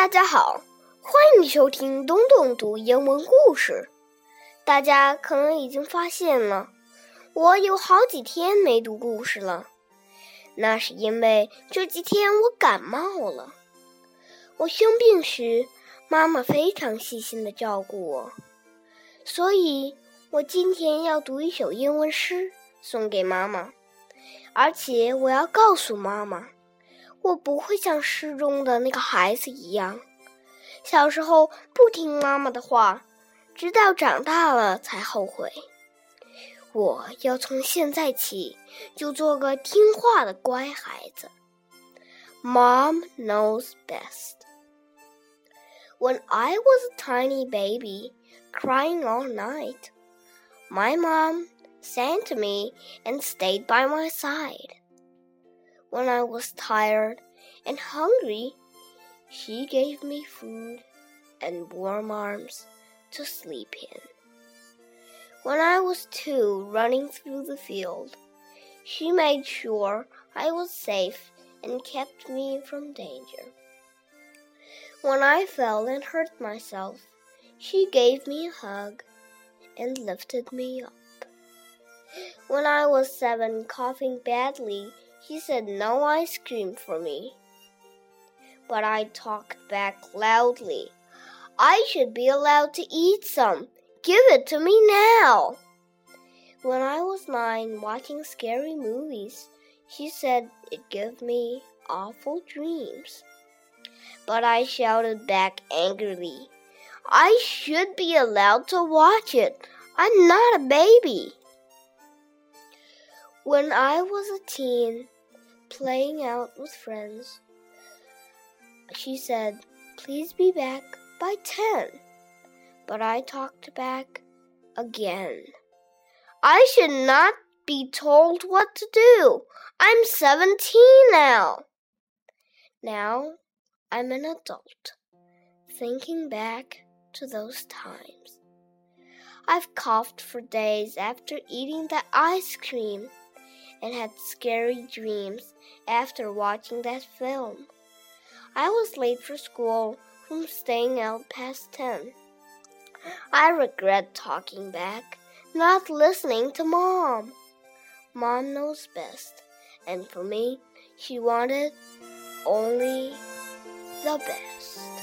大家好，欢迎收听东东读英文故事。大家可能已经发现了，我有好几天没读故事了。那是因为这几天我感冒了。我生病时，妈妈非常细心的照顾我，所以我今天要读一首英文诗送给妈妈，而且我要告诉妈妈。我不会像诗中的那个孩子一样，小时候不听妈妈的话，直到长大了才后悔。我要从现在起就做个听话的乖孩子。Mom knows best. When I was a tiny baby, crying all night, my mom sent me and stayed by my side. When I was tired and hungry, she gave me food and warm arms to sleep in. When I was two running through the field, she made sure I was safe and kept me from danger. When I fell and hurt myself, she gave me a hug and lifted me up. When I was seven, coughing badly, he said no ice cream for me. But I talked back loudly. I should be allowed to eat some. Give it to me now. When I was nine, watching scary movies, she said it gave me awful dreams. But I shouted back angrily, I should be allowed to watch it. I'm not a baby. When I was a teen, playing out with friends, she said, Please be back by ten. But I talked back again. I should not be told what to do. I'm 17 now. Now I'm an adult, thinking back to those times. I've coughed for days after eating that ice cream and had scary dreams after watching that film. I was late for school from staying out past 10. I regret talking back, not listening to Mom. Mom knows best, and for me, she wanted only the best.